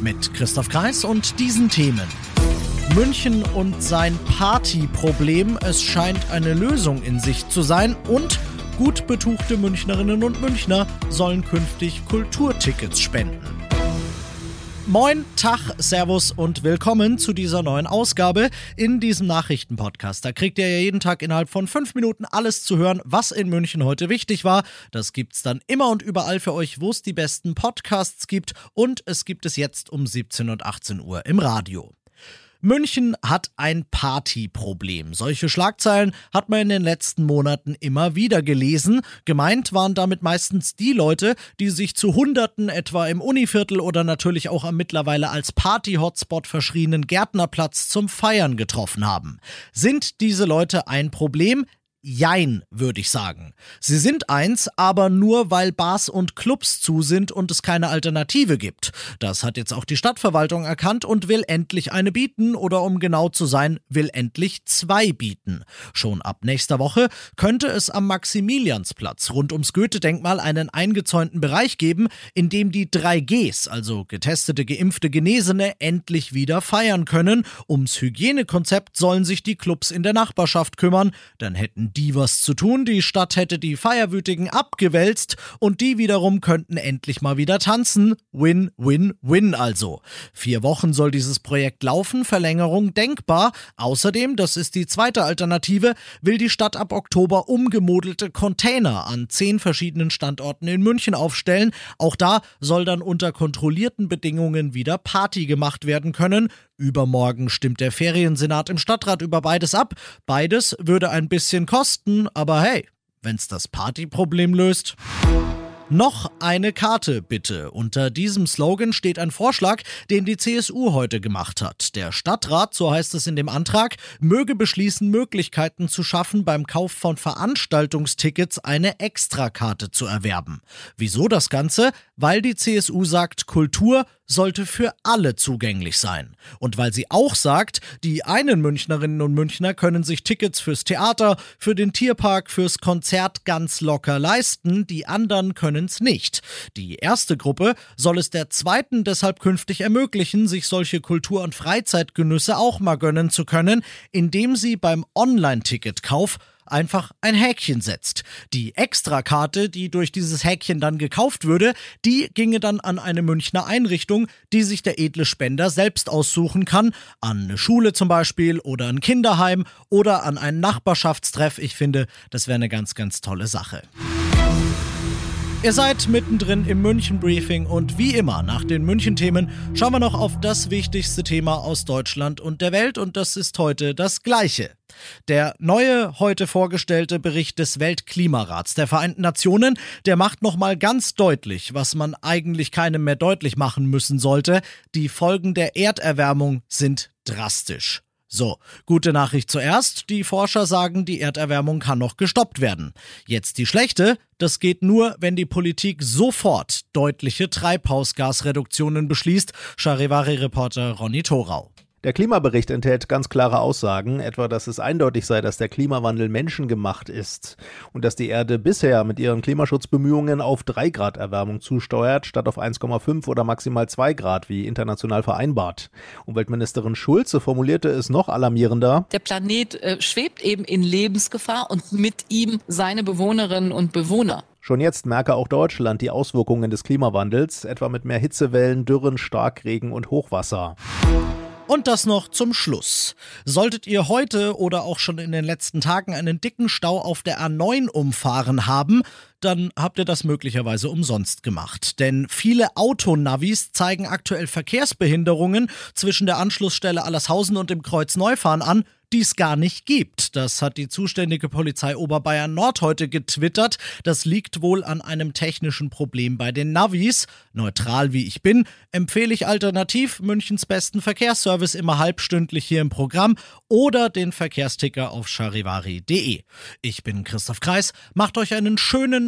Mit Christoph Kreis und diesen Themen. München und sein Partyproblem. Es scheint eine Lösung in Sicht zu sein und gut betuchte Münchnerinnen und Münchner sollen künftig Kulturtickets spenden. Moin, Tag, Servus und willkommen zu dieser neuen Ausgabe in diesem Nachrichtenpodcast. Da kriegt ihr ja jeden Tag innerhalb von fünf Minuten alles zu hören, was in München heute wichtig war. Das gibt's dann immer und überall für euch, wo es die besten Podcasts gibt und es gibt es jetzt um 17 und 18 Uhr im Radio. München hat ein Partyproblem. Solche Schlagzeilen hat man in den letzten Monaten immer wieder gelesen. Gemeint waren damit meistens die Leute, die sich zu Hunderten etwa im Univiertel oder natürlich auch am mittlerweile als Party-Hotspot verschrienen Gärtnerplatz zum Feiern getroffen haben. Sind diese Leute ein Problem? Jein, würde ich sagen. Sie sind eins, aber nur weil Bars und Clubs zu sind und es keine Alternative gibt. Das hat jetzt auch die Stadtverwaltung erkannt und will endlich eine bieten oder um genau zu sein, will endlich zwei bieten. Schon ab nächster Woche könnte es am Maximiliansplatz rund ums Goethe-Denkmal einen eingezäunten Bereich geben, in dem die 3Gs, also getestete, geimpfte, Genesene, endlich wieder feiern können. Ums Hygienekonzept sollen sich die Clubs in der Nachbarschaft kümmern, dann hätten die was zu tun, die Stadt hätte die Feierwütigen abgewälzt und die wiederum könnten endlich mal wieder tanzen. Win, win, win also. Vier Wochen soll dieses Projekt laufen, Verlängerung denkbar. Außerdem, das ist die zweite Alternative, will die Stadt ab Oktober umgemodelte Container an zehn verschiedenen Standorten in München aufstellen. Auch da soll dann unter kontrollierten Bedingungen wieder Party gemacht werden können. Übermorgen stimmt der Feriensenat im Stadtrat über beides ab. Beides würde ein bisschen kosten, aber hey, wenn's das Partyproblem löst. Noch eine Karte, bitte. Unter diesem Slogan steht ein Vorschlag, den die CSU heute gemacht hat. Der Stadtrat, so heißt es in dem Antrag, möge beschließen, Möglichkeiten zu schaffen, beim Kauf von Veranstaltungstickets eine Extrakarte zu erwerben. Wieso das Ganze? Weil die CSU sagt, Kultur sollte für alle zugänglich sein. Und weil sie auch sagt, die einen Münchnerinnen und Münchner können sich Tickets fürs Theater, für den Tierpark, fürs Konzert ganz locker leisten, die anderen können's nicht. Die erste Gruppe soll es der zweiten deshalb künftig ermöglichen, sich solche Kultur- und Freizeitgenüsse auch mal gönnen zu können, indem sie beim Online-Ticketkauf einfach ein Häkchen setzt. Die Extrakarte, die durch dieses Häkchen dann gekauft würde, die ginge dann an eine Münchner Einrichtung, die sich der edle Spender selbst aussuchen kann, an eine Schule zum Beispiel oder ein Kinderheim oder an einen Nachbarschaftstreff. Ich finde, das wäre eine ganz, ganz tolle Sache. Ihr seid mittendrin im München-Briefing und wie immer nach den München-Themen schauen wir noch auf das wichtigste Thema aus Deutschland und der Welt und das ist heute das gleiche. Der neue, heute vorgestellte Bericht des Weltklimarats der Vereinten Nationen, der macht nochmal ganz deutlich, was man eigentlich keinem mehr deutlich machen müssen sollte. Die Folgen der Erderwärmung sind drastisch. So, gute Nachricht zuerst. Die Forscher sagen, die Erderwärmung kann noch gestoppt werden. Jetzt die schlechte. Das geht nur, wenn die Politik sofort deutliche Treibhausgasreduktionen beschließt. Charivari-Reporter Ronny Thorau. Der Klimabericht enthält ganz klare Aussagen, etwa dass es eindeutig sei, dass der Klimawandel menschengemacht ist und dass die Erde bisher mit ihren Klimaschutzbemühungen auf 3 Grad Erwärmung zusteuert, statt auf 1,5 oder maximal 2 Grad, wie international vereinbart. Umweltministerin Schulze formulierte es noch alarmierender. Der Planet äh, schwebt eben in Lebensgefahr und mit ihm seine Bewohnerinnen und Bewohner. Schon jetzt merke auch Deutschland die Auswirkungen des Klimawandels, etwa mit mehr Hitzewellen, Dürren, Starkregen und Hochwasser. Und das noch zum Schluss. Solltet ihr heute oder auch schon in den letzten Tagen einen dicken Stau auf der A9 umfahren haben, dann habt ihr das möglicherweise umsonst gemacht. Denn viele Autonavis zeigen aktuell Verkehrsbehinderungen zwischen der Anschlussstelle Allershausen und dem Kreuz Neufahren an, die es gar nicht gibt. Das hat die zuständige Polizei Oberbayern Nord heute getwittert. Das liegt wohl an einem technischen Problem bei den Navis. Neutral wie ich bin, empfehle ich alternativ Münchens besten Verkehrsservice immer halbstündlich hier im Programm oder den Verkehrsticker auf charivari.de. Ich bin Christoph Kreis. Macht euch einen schönen,